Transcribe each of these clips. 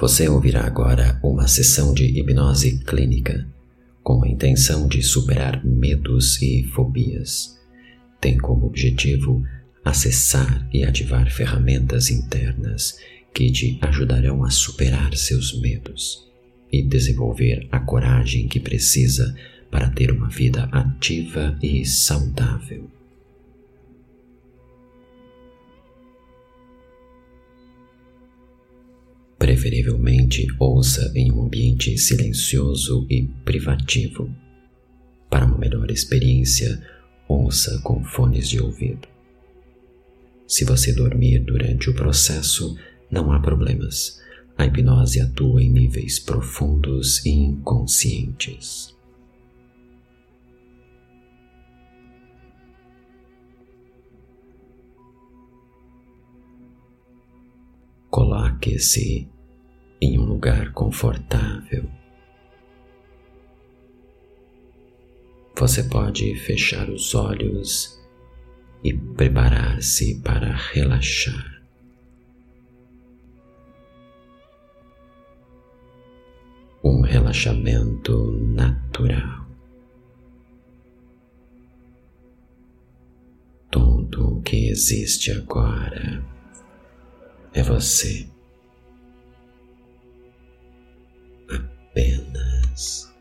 Você ouvirá agora uma sessão de hipnose clínica com a intenção de superar medos e fobias. Tem como objetivo acessar e ativar ferramentas internas que te ajudarão a superar seus medos e desenvolver a coragem que precisa para ter uma vida ativa e saudável. Preferivelmente ouça em um ambiente silencioso e privativo. Para uma melhor experiência, ouça com fones de ouvido. Se você dormir durante o processo, não há problemas. A hipnose atua em níveis profundos e inconscientes. Coloque-se em um lugar confortável. Você pode fechar os olhos e preparar-se para relaxar. Um relaxamento natural. Tudo o que existe agora é você. Apenas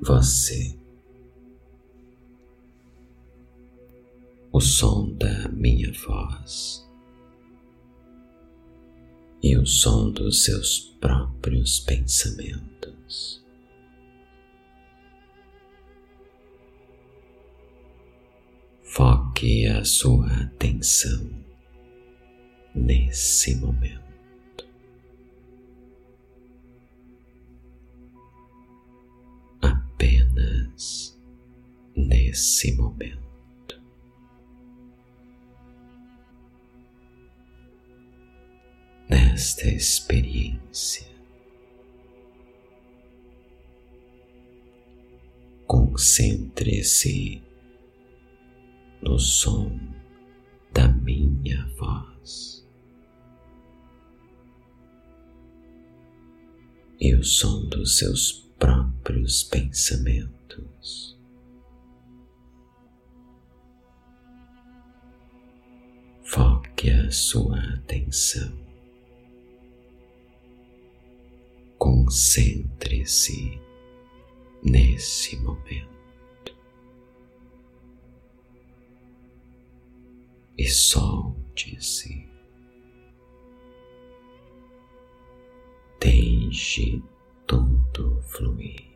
você. O som da minha voz e o som dos seus próprios pensamentos. Foque a sua atenção nesse momento. Apenas nesse momento. Nesta experiência. Concentre-se no som da minha voz. E o som dos seus próprios pensamentos. Foque a sua atenção. Concentre-se nesse momento. E solte-se. Deixe tudo fluir.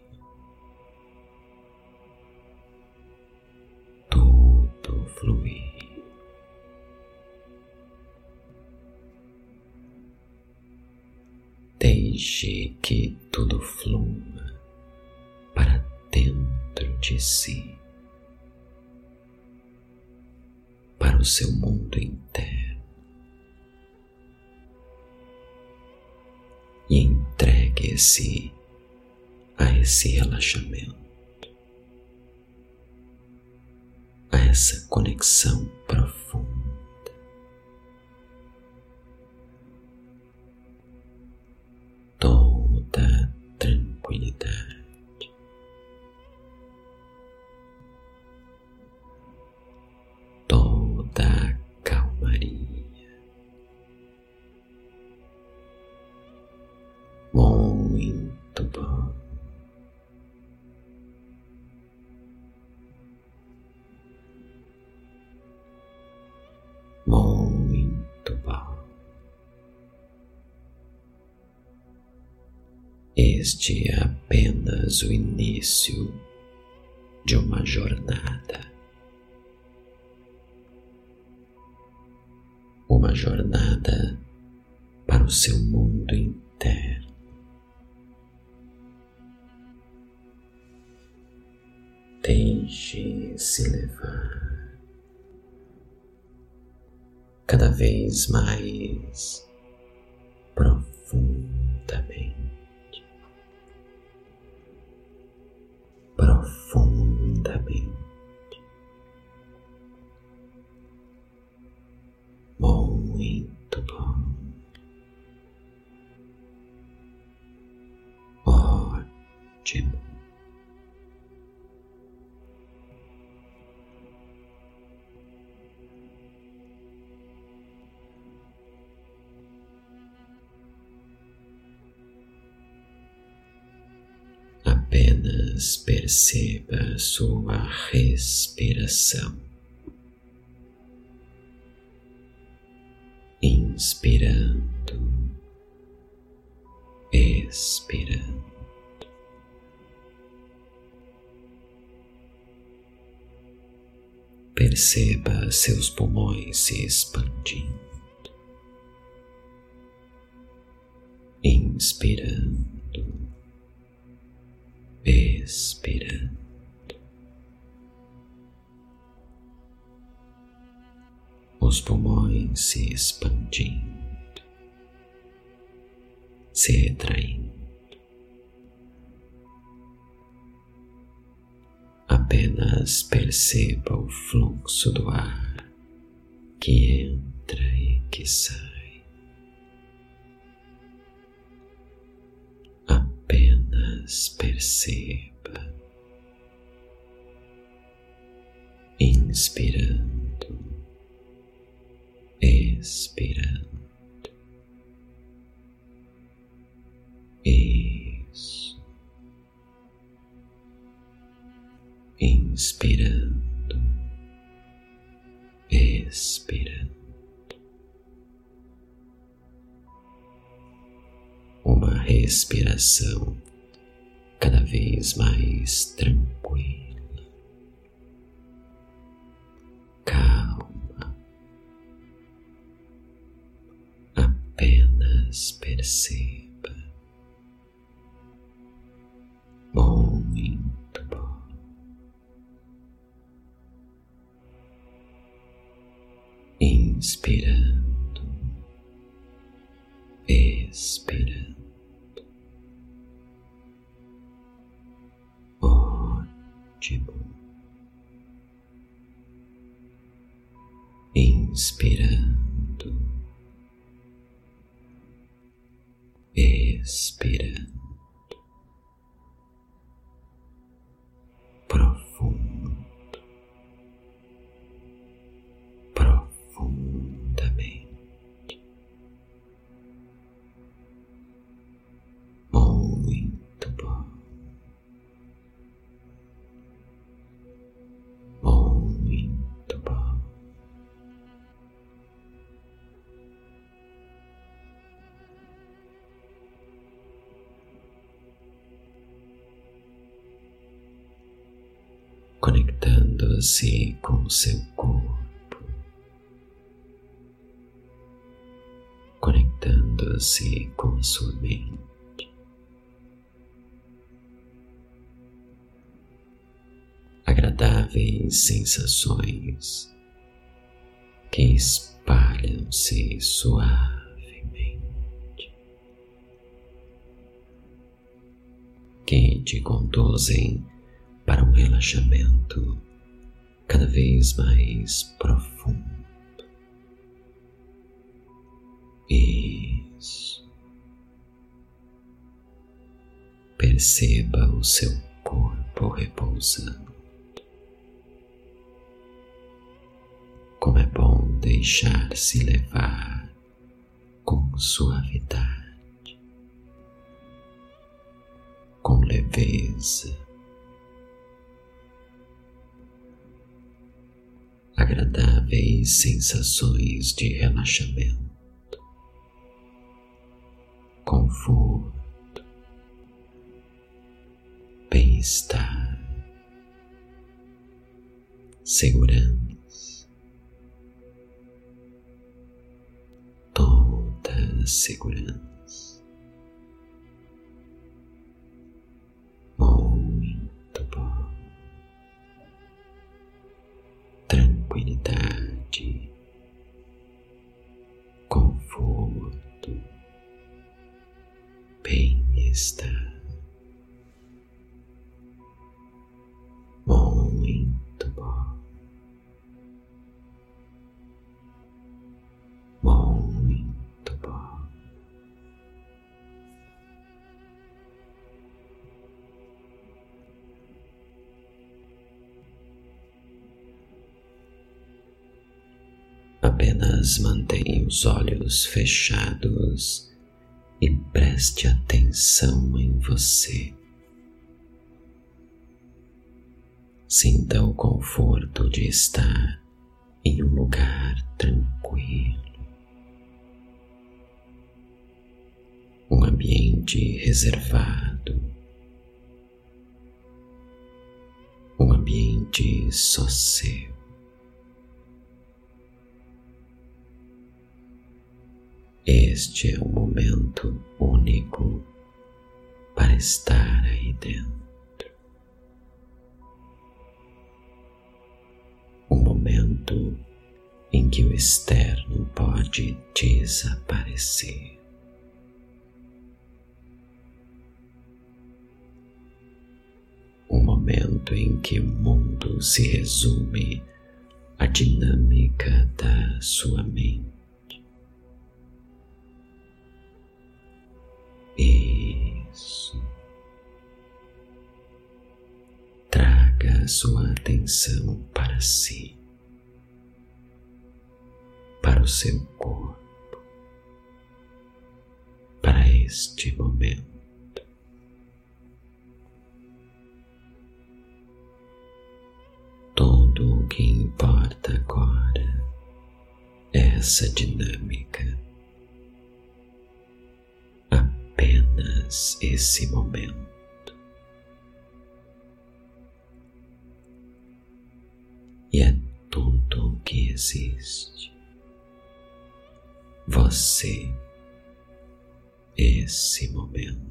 Tudo fluir. Deixe que tudo flua para dentro de si, para o seu mundo interno. Entregue-se a esse relaxamento, a essa conexão profunda. Toda tranquilidade. Este é apenas o início de uma jornada. Uma jornada para o seu mundo interno. Deixe-se levar cada vez mais profundamente. Profundamente. Bom. Apenas perceba sua respiração. Inspirando, expirando. Perceba seus pulmões se expandindo. Inspirando, expirando. Os pulmões se expandindo, se retraindo. apenas perceba o fluxo do ar que entra e que sai. Apenas perceba, inspirando, expirando. inspirando, expirando. Uma respiração cada vez mais tranquila, calma. Apenas perceba. inspirando, conectando-se com seu corpo, conectando-se com a sua mente. Agradáveis sensações que espalham-se suavemente, que te conduzem relaxamento cada vez mais profundo. Isso. Perceba o seu corpo repousando. Como é bom deixar-se levar com suavidade, com leveza agradáveis sensações de relaxamento, conforto, bem-estar, segurança, toda segurança. Apenas mantenha os olhos fechados e preste atenção em você, Sinta o conforto de estar em um lugar tranquilo, um ambiente reservado, um ambiente só seu. Este é um momento único para estar aí dentro. Um momento em que o externo pode desaparecer. Um momento em que o mundo se resume à dinâmica da sua mente. Isso. Traga sua atenção para si, para o seu corpo, para este momento. Tudo o que importa agora é essa dinâmica apenas esse momento. E é tudo o que existe. Você, esse momento.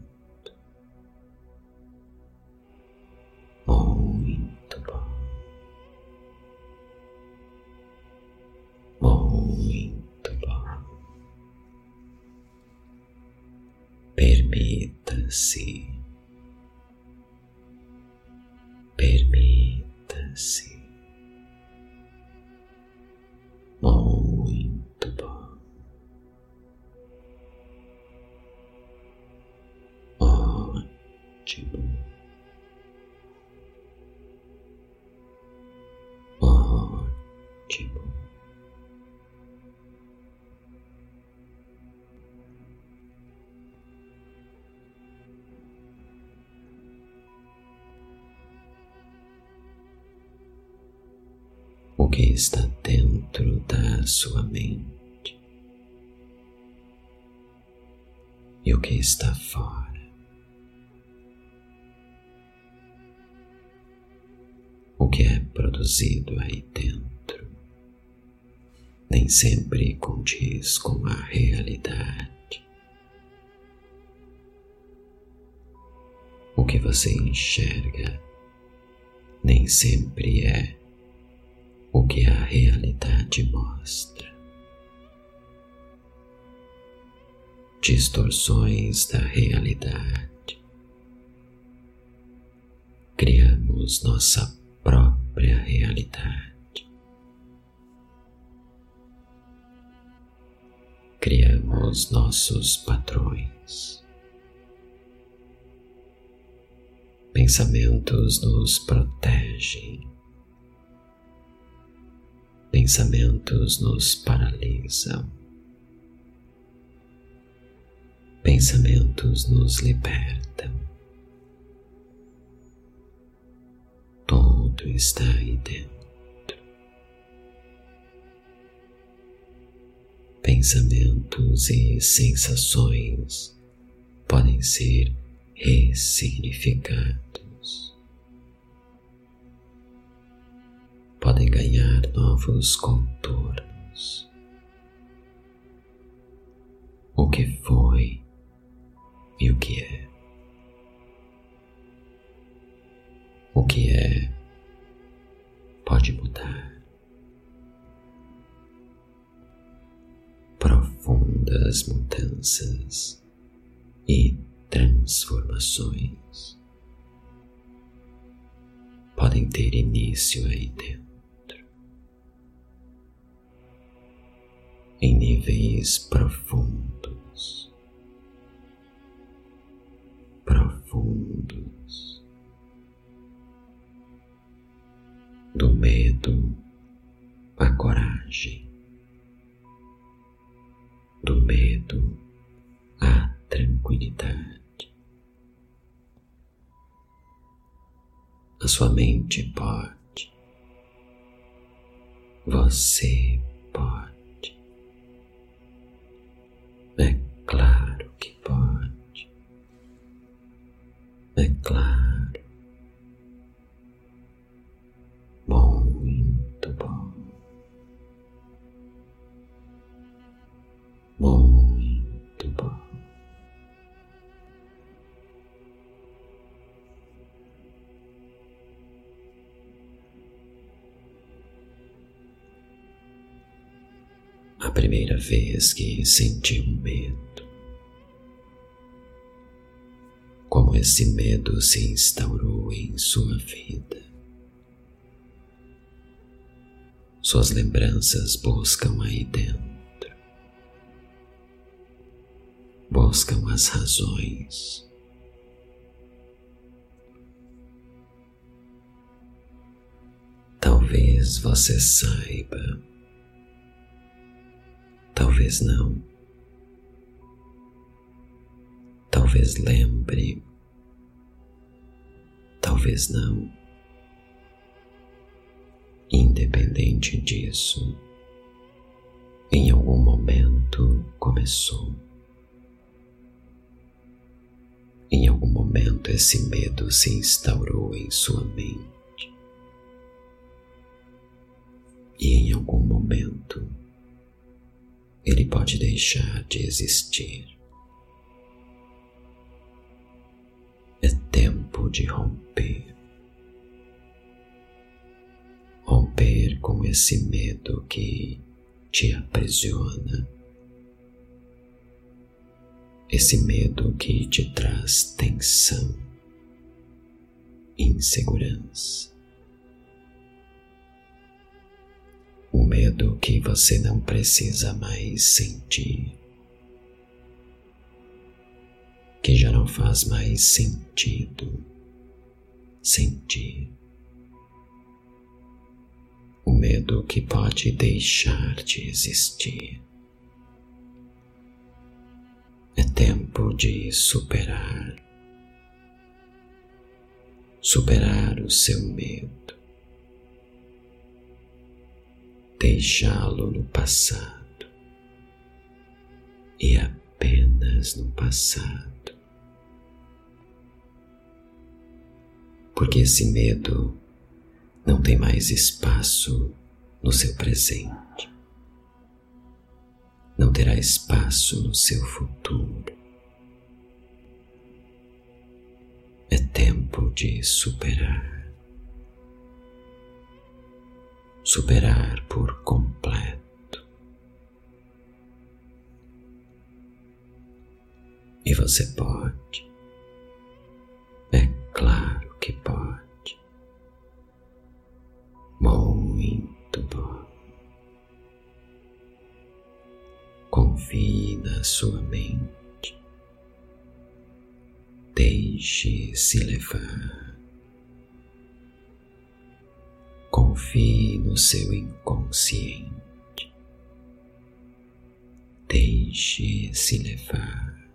Muito sí. Que está dentro da sua mente e o que está fora. O que é produzido aí dentro nem sempre condiz com a realidade. O que você enxerga nem sempre é o que a realidade mostra. Distorções da realidade. Criamos nossa própria realidade. Criamos nossos padrões. Pensamentos nos protegem pensamentos nos paralisam, pensamentos nos libertam. Tudo está aí dentro. Pensamentos e sensações podem ser ressignificados. Podem ganhar novos contornos. O que foi e o que é. O que é pode mudar. Profundas mudanças e transformações podem ter início aí dentro. Em níveis profundos, profundos do medo à coragem, do medo à tranquilidade. A sua mente pode. Você primeira vez que sentiu medo, como esse medo se instaurou em sua vida. Suas lembranças buscam aí dentro. buscam as razões. Talvez você saiba, talvez não, talvez lembre, talvez não. Independente disso, em algum momento começou. Em algum momento esse medo se instaurou em sua mente. E em algum momento ele pode deixar de existir. É tempo de romper. Romper com esse medo que te aprisiona esse medo que te traz tensão, insegurança. Medo que você não precisa mais sentir, que já não faz mais sentido sentir. O medo que pode deixar de existir. É tempo de superar, superar o seu medo, deixá-lo no passado e apenas no passado. Porque esse medo não tem mais espaço no seu presente não terá espaço no seu futuro. É tempo de superar. Superar por completo. E você pode. É claro que pode. Muito bom. confie na sua mente. Deixe-se levar. Confie no seu inconsciente. Deixe-se levar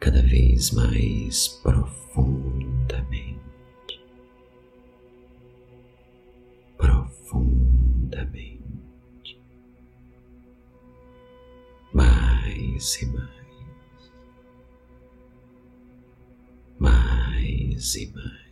cada vez mais profundamente. Profundamente. mais e mais, mais e mais.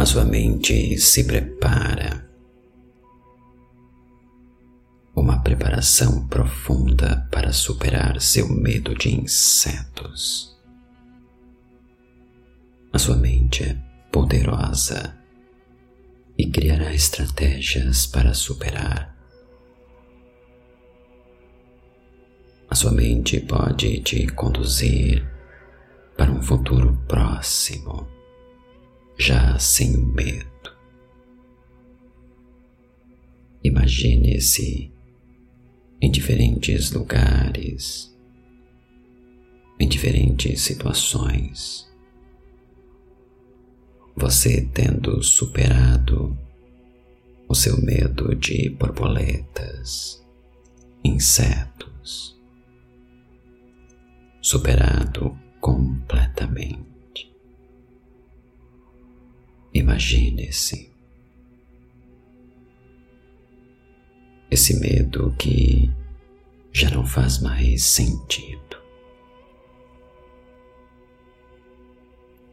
A sua mente se prepara. Uma preparação profunda para superar seu medo de insetos. A sua mente é poderosa e criará estratégias para superar. A sua mente pode te conduzir para um futuro próximo, já sem o medo. Imagine-se em diferentes lugares, em diferentes situações, você tendo superado o seu medo de borboletas, insetos, superado completamente. Imagine-se esse medo que já não faz mais sentido.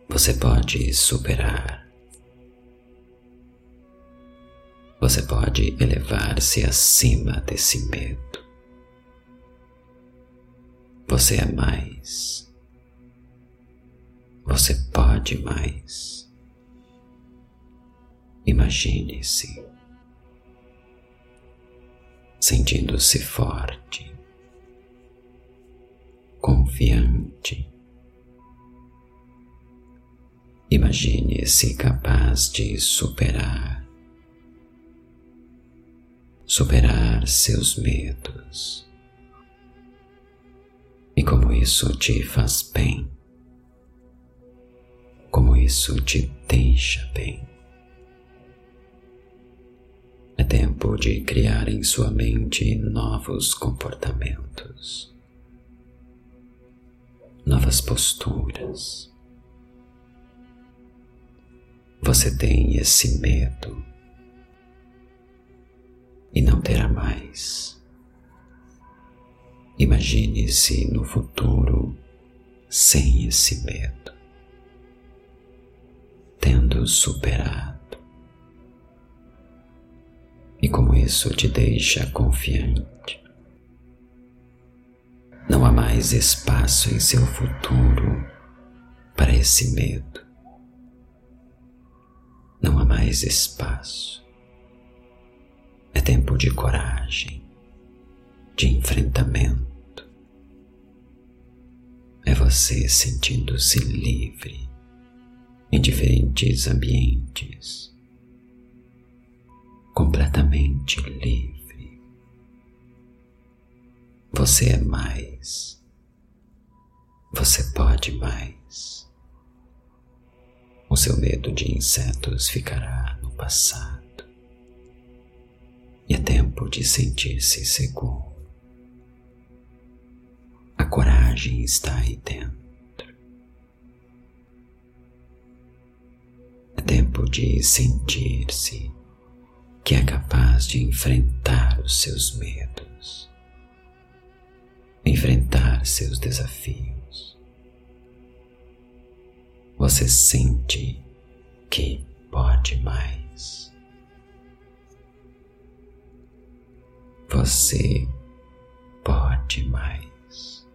Você pode superar. Você pode elevar-se acima desse medo. Você é mais. Você pode mais. Imagine-se sentindo-se forte, confiante. Imagine-se capaz de superar, superar seus medos. E como isso te faz bem, como isso te deixa bem. É tempo de criar em sua mente novos comportamentos, novas posturas. Você tem esse medo e não terá mais. Imagine-se no futuro sem esse medo, tendo superado e como isso te deixa confiante. Não há mais espaço em seu futuro para esse medo. Não há mais espaço. É tempo de coragem, de enfrentamento. É você sentindo-se livre em diferentes ambientes completamente livre. Você é mais. Você pode mais. O seu medo de insetos ficará no passado. E é tempo de sentir-se seguro. A coragem está aí dentro. É tempo de sentir-se que é capaz de enfrentar os seus medos, enfrentar seus desafios. Você sente que pode mais. Você pode mais.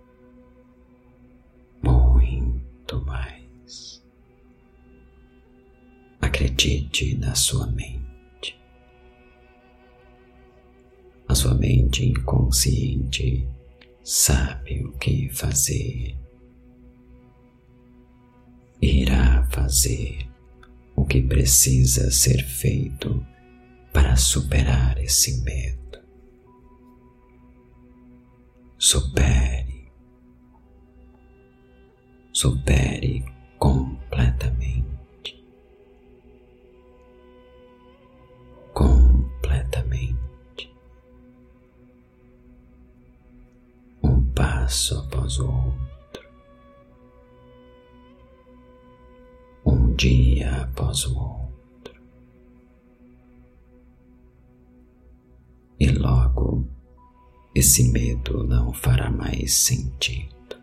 Muito mais. Acredite na sua mente. A sua mente inconsciente sabe o que fazer. Irá fazer o que precisa ser feito para superar esse medo. Supere, supere completamente. Passo após o outro, um dia após o outro, e logo esse medo não fará mais sentido,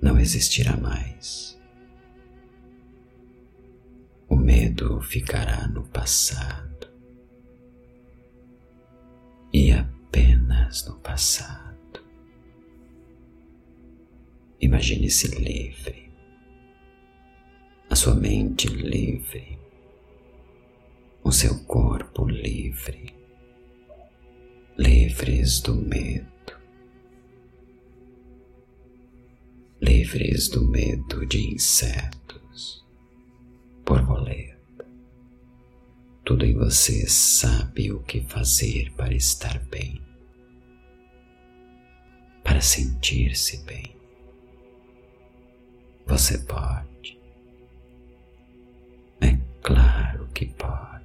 não existirá mais. O medo ficará no passado apenas no passado. Imagine-se livre, a sua mente livre, o seu corpo livre, livres do medo. Livres do medo de insetos, borboletas. Tudo em você sabe o que fazer para estar bem, para sentir-se bem. Você pode. É claro que pode.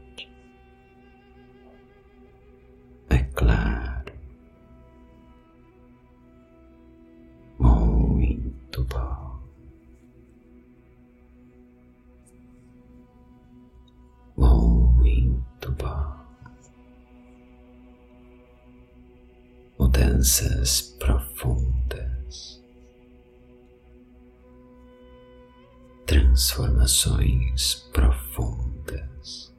Mudanças profundas. transformações profundas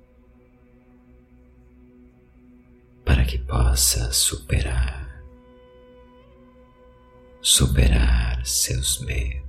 para que possa superar, superar seus medos.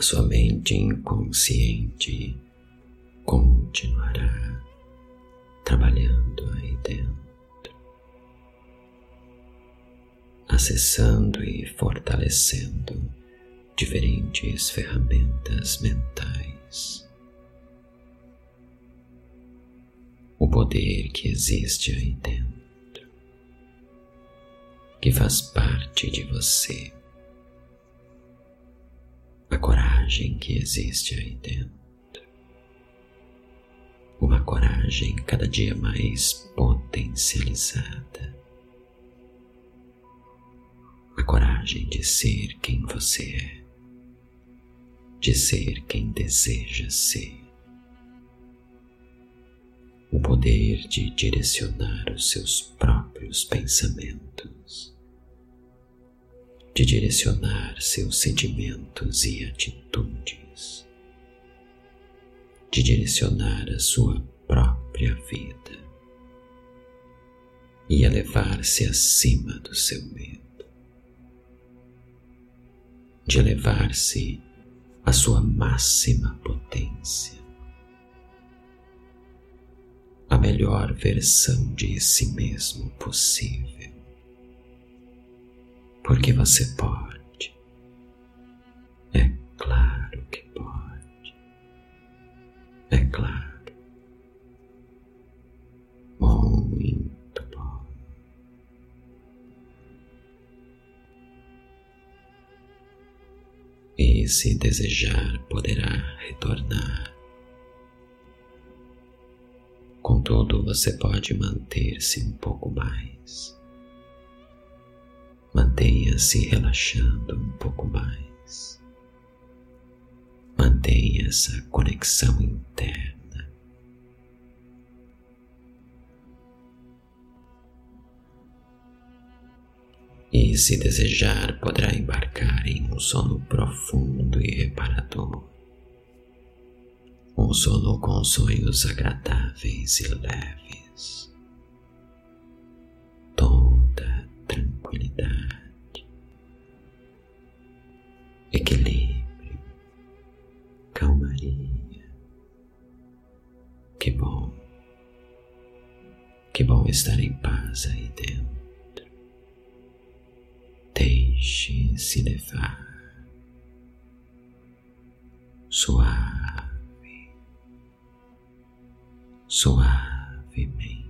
A sua mente inconsciente continuará trabalhando aí dentro, acessando e fortalecendo diferentes ferramentas mentais. O poder que existe aí dentro, que faz parte de você coragem que existe aí dentro. Uma coragem cada dia mais potencializada. A coragem de ser quem você é, de ser quem deseja ser. O poder de direcionar os seus próprios pensamentos de direcionar seus sentimentos e atitudes, de direcionar a sua própria vida. E elevar-se acima do seu medo, de elevar-se à sua máxima potência, a melhor versão de si mesmo possível porque você pode. É claro que pode. É claro. Muito bom. E se desejar, poderá retornar. Contudo, você pode manter-se um pouco mais Mantenha-se relaxando um pouco mais. Mantenha essa conexão interna. E, se desejar, poderá embarcar em um sono profundo e reparador. Um sono com sonhos agradáveis e leves. Estar em paz aí dentro. Deixe-se levar, suave, suavemente